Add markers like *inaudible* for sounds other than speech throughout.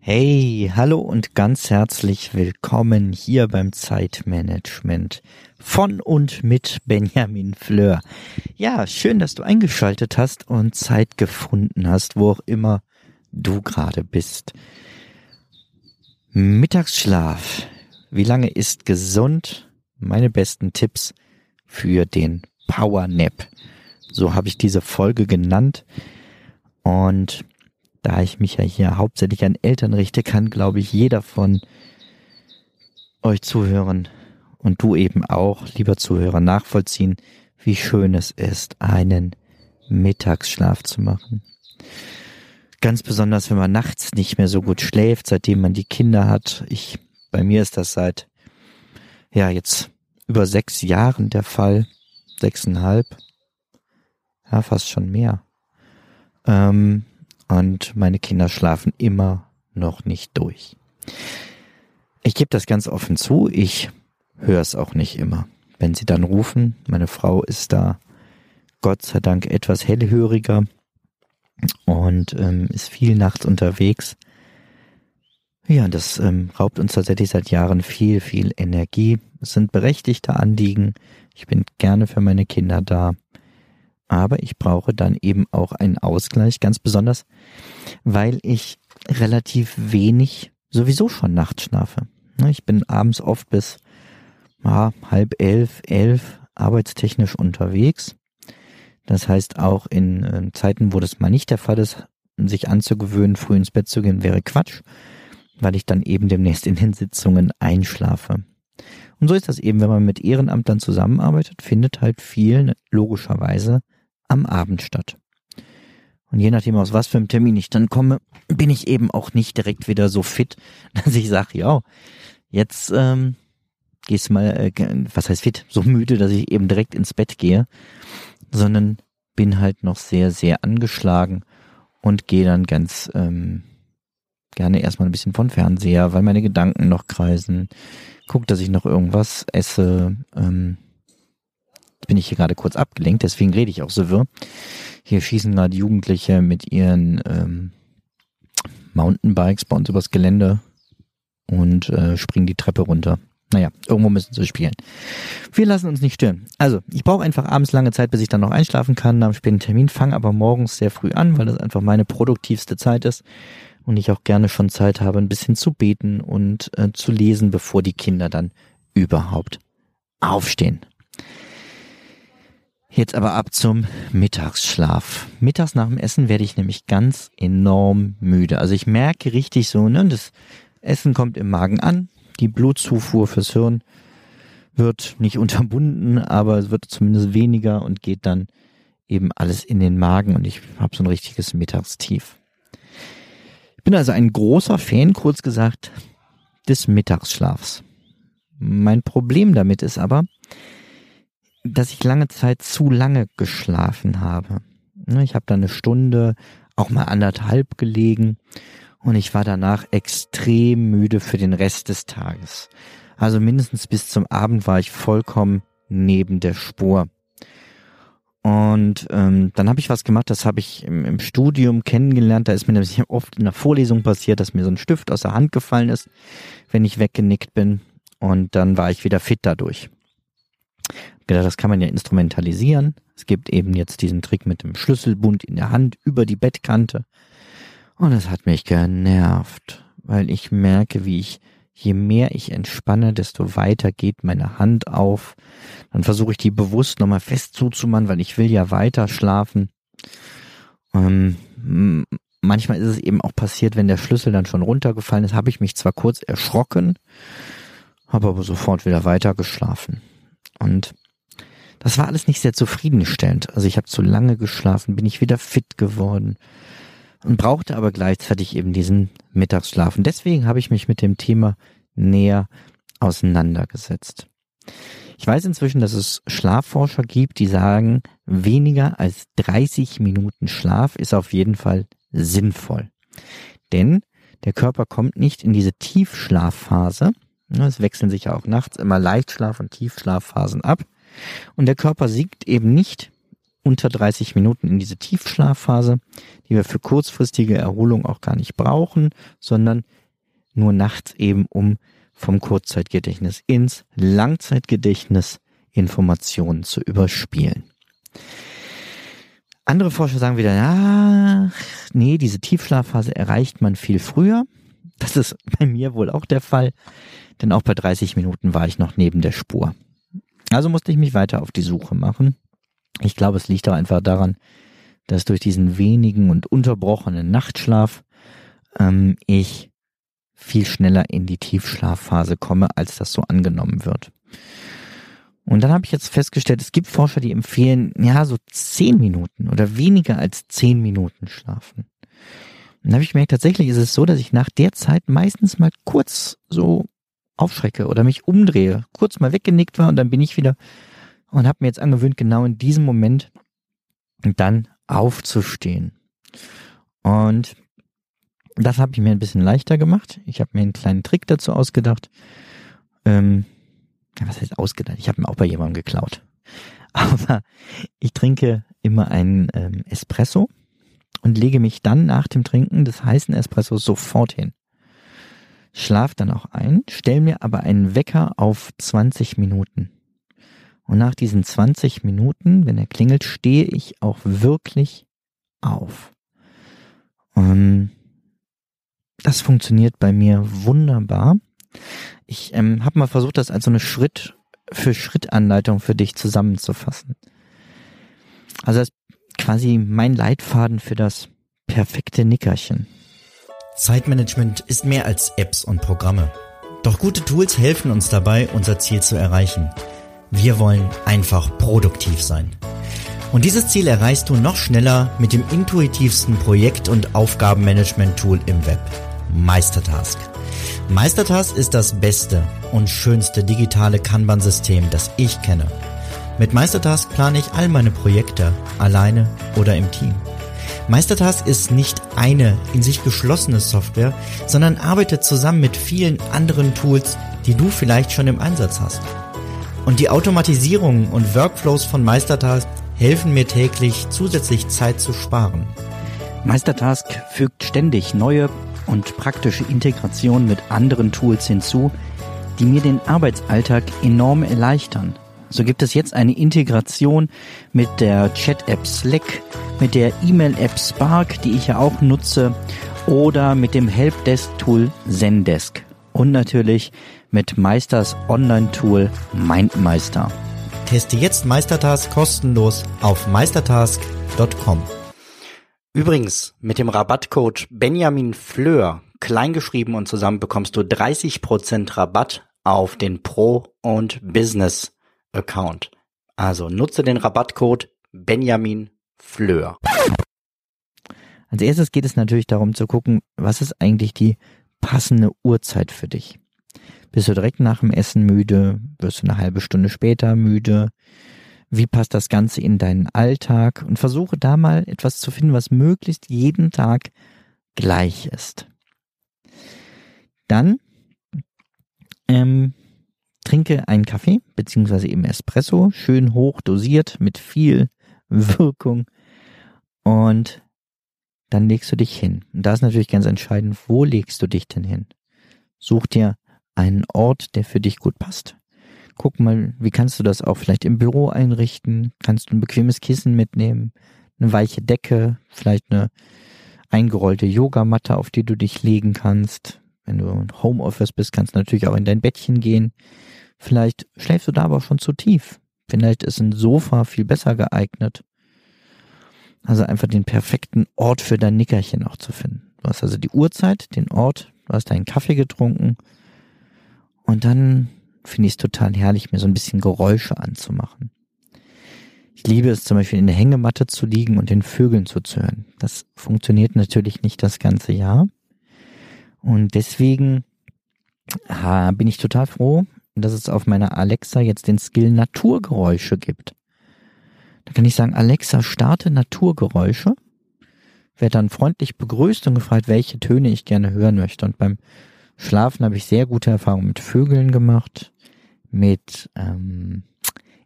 Hey, hallo und ganz herzlich willkommen hier beim Zeitmanagement von und mit Benjamin Fleur. Ja, schön, dass du eingeschaltet hast und Zeit gefunden hast, wo auch immer du gerade bist. Mittagsschlaf. Wie lange ist gesund? Meine besten Tipps für den Power Nap. So habe ich diese Folge genannt. Und da ich mich ja hier hauptsächlich an Eltern richte, kann, glaube ich, jeder von euch zuhören und du eben auch, lieber Zuhörer, nachvollziehen, wie schön es ist, einen Mittagsschlaf zu machen. Ganz besonders, wenn man nachts nicht mehr so gut schläft, seitdem man die Kinder hat. Ich, bei mir ist das seit, ja, jetzt über sechs Jahren der Fall. Sechseinhalb. Ja, fast schon mehr. Ähm, und meine Kinder schlafen immer noch nicht durch. Ich gebe das ganz offen zu, ich höre es auch nicht immer. Wenn sie dann rufen, meine Frau ist da Gott sei Dank etwas hellhöriger und ähm, ist viel nachts unterwegs. Ja, das ähm, raubt uns tatsächlich seit Jahren viel, viel Energie. Es sind berechtigte Anliegen. Ich bin gerne für meine Kinder da. Aber ich brauche dann eben auch einen Ausgleich, ganz besonders, weil ich relativ wenig sowieso schon nachts schlafe. Ne, ich bin abends oft bis ja, halb elf, elf arbeitstechnisch unterwegs. Das heißt, auch in äh, Zeiten, wo das mal nicht der Fall ist, sich anzugewöhnen, früh ins Bett zu gehen, wäre Quatsch, weil ich dann eben demnächst in den Sitzungen einschlafe. Und so ist das eben, wenn man mit Ehrenamtlern zusammenarbeitet, findet halt viel logischerweise am Abend statt. Und je nachdem, aus was für einem Termin ich dann komme, bin ich eben auch nicht direkt wieder so fit, *laughs* dass ich sage, ja, jetzt ähm, gehst mal, äh, was heißt fit, so müde, dass ich eben direkt ins Bett gehe, sondern bin halt noch sehr, sehr angeschlagen und gehe dann ganz ähm, gerne erstmal ein bisschen von Fernseher, weil meine Gedanken noch kreisen. Guck, dass ich noch irgendwas esse, ähm, bin ich hier gerade kurz abgelenkt, deswegen rede ich auch so wirr. Hier schießen gerade Jugendliche mit ihren ähm, Mountainbikes bei uns übers Gelände und äh, springen die Treppe runter. Naja, irgendwo müssen sie spielen. Wir lassen uns nicht stören. Also, ich brauche einfach abends lange Zeit, bis ich dann noch einschlafen kann am späten Termin, fange aber morgens sehr früh an, weil das einfach meine produktivste Zeit ist und ich auch gerne schon Zeit habe, ein bisschen zu beten und äh, zu lesen, bevor die Kinder dann überhaupt aufstehen. Jetzt aber ab zum Mittagsschlaf. Mittags nach dem Essen werde ich nämlich ganz enorm müde. Also ich merke richtig so, ne, das Essen kommt im Magen an, die Blutzufuhr fürs Hirn wird nicht *laughs* unterbunden, aber es wird zumindest weniger und geht dann eben alles in den Magen und ich habe so ein richtiges Mittagstief. Ich bin also ein großer Fan, kurz gesagt, des Mittagsschlafs. Mein Problem damit ist aber, dass ich lange Zeit zu lange geschlafen habe. Ne, ich habe da eine Stunde, auch mal anderthalb gelegen und ich war danach extrem müde für den Rest des Tages. Also mindestens bis zum Abend war ich vollkommen neben der Spur. Und ähm, dann habe ich was gemacht, das habe ich im, im Studium kennengelernt. Da ist mir nämlich *laughs* oft in der Vorlesung passiert, dass mir so ein Stift aus der Hand gefallen ist, wenn ich weggenickt bin. Und dann war ich wieder fit dadurch gedacht, das kann man ja instrumentalisieren. Es gibt eben jetzt diesen Trick mit dem Schlüsselbund in der Hand über die Bettkante. Und es hat mich genervt, weil ich merke, wie ich, je mehr ich entspanne, desto weiter geht meine Hand auf. Dann versuche ich die bewusst nochmal fest zuzumachen, weil ich will ja weiter schlafen. Ähm, manchmal ist es eben auch passiert, wenn der Schlüssel dann schon runtergefallen ist, habe ich mich zwar kurz erschrocken, habe aber sofort wieder weiter geschlafen. Und Das war alles nicht sehr zufriedenstellend. Also ich habe zu lange geschlafen, bin ich wieder fit geworden und brauchte aber gleichzeitig eben diesen Mittagsschlaf. Und deswegen habe ich mich mit dem Thema näher auseinandergesetzt. Ich weiß inzwischen, dass es Schlafforscher gibt, die sagen, weniger als 30 Minuten Schlaf ist auf jeden Fall sinnvoll. Denn der Körper kommt nicht in diese Tiefschlafphase. Es wechseln sich ja auch nachts immer Leichtschlaf- und Tiefschlafphasen ab. Und der Körper siegt eben nicht unter 30 Minuten in diese Tiefschlafphase, die wir für kurzfristige Erholung auch gar nicht brauchen, sondern nur nachts eben, um vom Kurzzeitgedächtnis ins Langzeitgedächtnis Informationen zu überspielen. Andere Forscher sagen wieder, ja, nee, diese Tiefschlafphase erreicht man viel früher. Das ist bei mir wohl auch der Fall, denn auch bei 30 Minuten war ich noch neben der Spur. Also musste ich mich weiter auf die Suche machen. Ich glaube, es liegt auch einfach daran, dass durch diesen wenigen und unterbrochenen Nachtschlaf ähm, ich viel schneller in die Tiefschlafphase komme, als das so angenommen wird. Und dann habe ich jetzt festgestellt, es gibt Forscher, die empfehlen, ja, so zehn Minuten oder weniger als zehn Minuten schlafen. Dann habe ich gemerkt, tatsächlich ist es so, dass ich nach der Zeit meistens mal kurz so aufschrecke oder mich umdrehe, kurz mal weggenickt war und dann bin ich wieder und habe mir jetzt angewöhnt, genau in diesem Moment dann aufzustehen. Und das habe ich mir ein bisschen leichter gemacht. Ich habe mir einen kleinen Trick dazu ausgedacht. Ähm, was heißt ausgedacht? Ich habe ihn auch bei jemandem geklaut. *laughs* Aber ich trinke immer einen ähm, Espresso und lege mich dann nach dem Trinken des heißen Espressos sofort hin. Schlaf dann auch ein, stell mir aber einen Wecker auf 20 Minuten. Und nach diesen 20 Minuten, wenn er klingelt, stehe ich auch wirklich auf. Und das funktioniert bei mir wunderbar. Ich ähm, habe mal versucht, das als so eine Schritt für Schritt Anleitung für dich zusammenzufassen. Also das quasi mein Leitfaden für das perfekte Nickerchen. Zeitmanagement ist mehr als Apps und Programme. Doch gute Tools helfen uns dabei, unser Ziel zu erreichen. Wir wollen einfach produktiv sein. Und dieses Ziel erreichst du noch schneller mit dem intuitivsten Projekt- und Aufgabenmanagement-Tool im Web, Meistertask. Meistertask ist das beste und schönste digitale Kanban-System, das ich kenne. Mit Meistertask plane ich all meine Projekte, alleine oder im Team. Meistertask ist nicht eine in sich geschlossene Software, sondern arbeitet zusammen mit vielen anderen Tools, die du vielleicht schon im Einsatz hast. Und die Automatisierungen und Workflows von Meistertask helfen mir täglich zusätzlich Zeit zu sparen. Meistertask fügt ständig neue und praktische Integration mit anderen Tools hinzu, die mir den Arbeitsalltag enorm erleichtern. So gibt es jetzt eine Integration mit der Chat-App Slack, mit der E-Mail-App Spark, die ich ja auch nutze, oder mit dem Helpdesk-Tool Zendesk. Und natürlich mit Meisters Online-Tool MindMeister. Teste jetzt Meistertask kostenlos auf meistertask.com. Übrigens, mit dem Rabattcode Benjamin Fleur, kleingeschrieben und zusammen, bekommst du 30% Rabatt auf den Pro- und Business-Account. Also nutze den Rabattcode Benjamin Fleur. Als erstes geht es natürlich darum zu gucken, was ist eigentlich die passende Uhrzeit für dich. Bist du direkt nach dem Essen müde? Wirst du eine halbe Stunde später müde? wie passt das Ganze in deinen Alltag und versuche da mal etwas zu finden, was möglichst jeden Tag gleich ist. Dann ähm, trinke einen Kaffee beziehungsweise eben Espresso, schön hoch dosiert mit viel *laughs* Wirkung und dann legst du dich hin. Und da ist natürlich ganz entscheidend, wo legst du dich denn hin? Such dir einen Ort, der für dich gut passt guck mal, wie kannst du das auch vielleicht im Büro einrichten? Kannst du ein bequemes Kissen mitnehmen, eine weiche Decke, vielleicht eine eingerollte Yogamatte, auf die du dich legen kannst. Wenn du im Homeoffice bist, kannst du natürlich auch in dein Bettchen gehen. Vielleicht schläfst du da aber schon zu tief. Vielleicht ist ein Sofa viel besser geeignet. Also einfach den perfekten Ort für dein Nickerchen auch zu finden. Du hast also die Uhrzeit, den Ort, du hast deinen Kaffee getrunken und dann finde ich es total herrlich, mir so ein bisschen Geräusche anzumachen. Ich liebe es zum Beispiel in der Hängematte zu liegen und den Vögeln zuzuhören. Das funktioniert natürlich nicht das ganze Jahr. Und deswegen bin ich total froh, dass es auf meiner Alexa jetzt den Skill Naturgeräusche gibt. Da kann ich sagen, Alexa, starte Naturgeräusche. Werde dann freundlich begrüßt und gefragt, welche Töne ich gerne hören möchte. Und beim Schlafen habe ich sehr gute Erfahrungen mit Vögeln gemacht, mit ähm,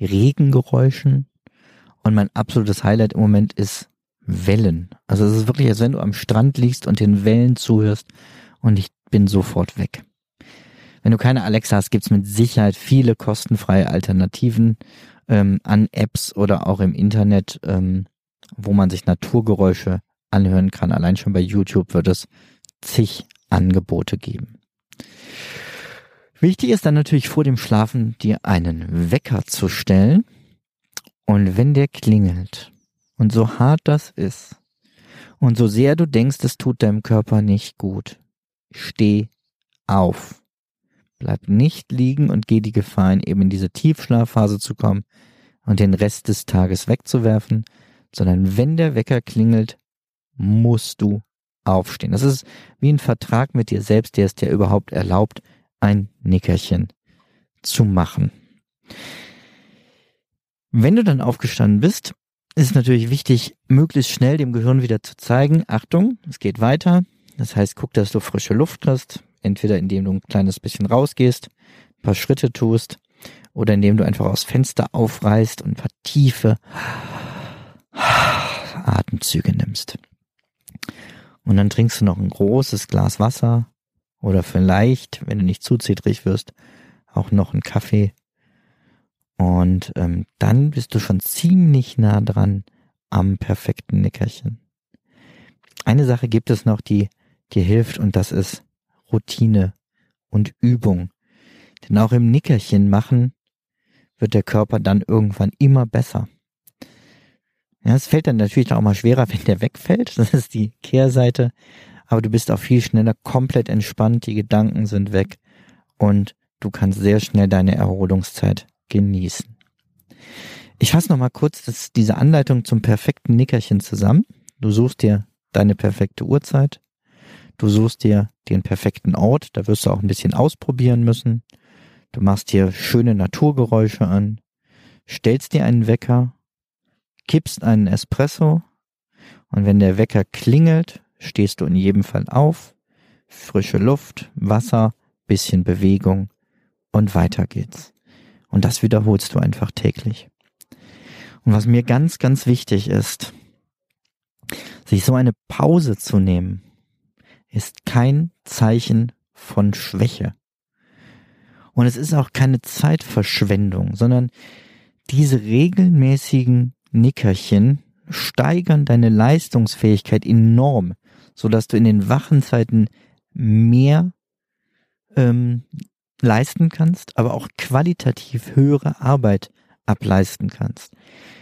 Regengeräuschen. Und mein absolutes Highlight im Moment ist Wellen. Also es ist wirklich, als wenn du am Strand liegst und den Wellen zuhörst und ich bin sofort weg. Wenn du keine Alexa hast, gibt's mit Sicherheit viele kostenfreie Alternativen ähm, an Apps oder auch im Internet, ähm, wo man sich Naturgeräusche anhören kann. Allein schon bei YouTube wird es zig Angebote geben. Wichtig ist dann natürlich vor dem Schlafen dir einen Wecker zu stellen. Und wenn der klingelt und so hart das ist und so sehr du denkst, es tut deinem Körper nicht gut, steh auf. Bleib nicht liegen und geh die Gefahr in eben in diese Tiefschlafphase zu kommen und den Rest des Tages wegzuwerfen, sondern wenn der Wecker klingelt, musst du aufstehen. Das ist wie ein Vertrag mit dir selbst, der es dir überhaupt erlaubt, ein Nickerchen zu machen. Wenn du dann aufgestanden bist, ist es natürlich wichtig, möglichst schnell dem Gehirn wieder zu zeigen, Achtung, es geht weiter. Das heißt, guck, dass du frische Luft kriegst, entweder indem du ein kleines bisschen rausgehst, ein paar Schritte tust oder indem du einfach aus Fenster aufreißt und ein paar tiefe Atemzüge nimmst. Und dann trinkst du noch ein großes Glas Wasser oder vielleicht, wenn du nicht zu zittrig wirst, auch noch einen Kaffee. Und ähm, dann bist du schon ziemlich nah dran am perfekten Nickerchen. Eine Sache gibt es noch, die dir hilft und das ist Routine und Übung. Denn auch im Nickerchen machen wird der Körper dann irgendwann immer besser. Ja, es fällt dann natürlich auch mal schwerer, *laughs* wenn der wegfällt. Das ist die Kehrseite. Aber du bist auch viel schneller komplett entspannt. Die Gedanken sind weg und du kannst sehr schnell deine Erholungszeit genießen. Ich fasse nochmal kurz das, diese Anleitung zum perfekten Nickerchen zusammen. Du suchst dir deine perfekte Uhrzeit. Du suchst dir den perfekten Ort. Da wirst du auch ein bisschen ausprobieren müssen. Du machst dir schöne Naturgeräusche an. Stellst dir einen Wecker kippst einen Espresso und wenn der Wecker klingelt, stehst du in jedem Fall auf, frische Luft, Wasser, bisschen Bewegung und weiter geht's. Und das wiederholst du einfach täglich. Und was mir ganz, ganz wichtig ist, sich so eine Pause zu nehmen, ist kein Zeichen von Schwäche. Und es ist auch keine Zeitverschwendung, sondern diese regelmäßigen Nickerchen steigern deine Leistungsfähigkeit enorm, so dass du in den wachen Zeiten mehr ähm, leisten kannst, aber auch qualitativ höhere Arbeit ableisten kannst.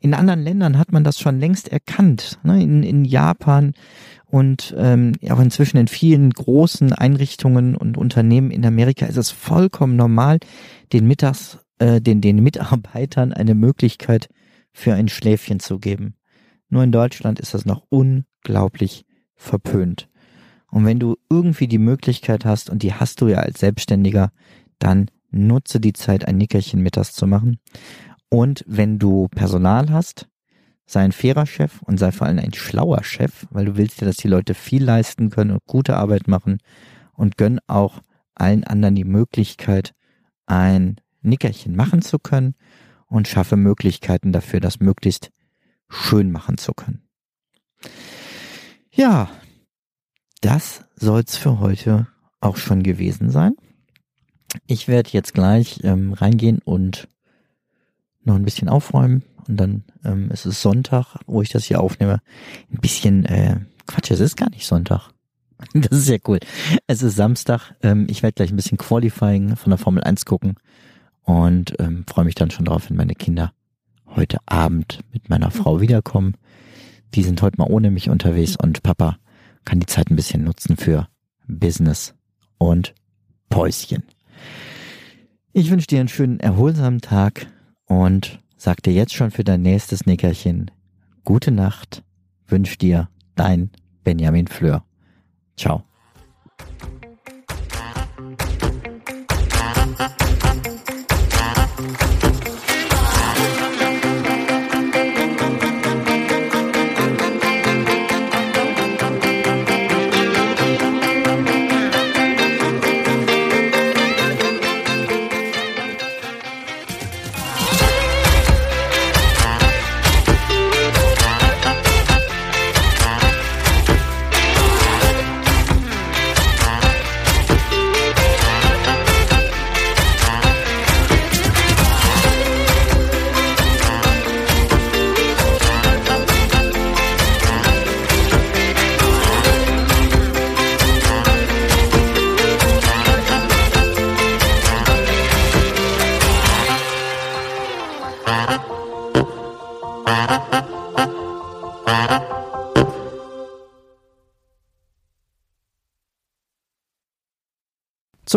In anderen Ländern hat man das schon längst erkannt. Ne? In, in Japan und ähm, auch inzwischen in vielen großen Einrichtungen und Unternehmen in Amerika ist es vollkommen normal, den Mittags, äh, den, den Mitarbeitern eine Möglichkeit für ein Schläfchen zu geben. Nur in Deutschland ist das noch unglaublich verpönt. Und wenn du irgendwie die Möglichkeit hast, und die hast du ja als Selbstständiger, dann nutze die Zeit, ein Nickerchen mittags zu machen. Und wenn du Personal hast, sei ein fairer Chef und sei vor allem ein schlauer Chef, weil du willst ja, dass die Leute viel leisten können und gute Arbeit machen und gönn auch allen anderen die Möglichkeit, ein Nickerchen machen zu können und schaffe Möglichkeiten dafür, das möglichst schön machen zu können. Ja, das soll's für heute auch schon gewesen sein. Ich werde jetzt gleich ähm, reingehen und noch ein bisschen aufräumen und dann ähm, es ist Sonntag, wo ich das hier aufnehme. Ein bisschen äh, Quatsch, es ist gar nicht Sonntag. *laughs* Das ist ja cool. Es ist Samstag. Ähm, ich werde gleich ein bisschen Qualifying von der Formel 1 gucken und ähm, freue mich dann schon drauf, wenn meine Kinder heute Abend mit meiner Frau wiederkommen. Die sind heute mal ohne mich unterwegs und Papa kann die Zeit ein bisschen nutzen für Business und Päuschen. Ich wünsche dir einen schönen, erholsamen Tag und sag dir jetzt schon für dein nächstes Nickerchen gute Nacht, wünsch dir dein Benjamin Fleur. Ciao.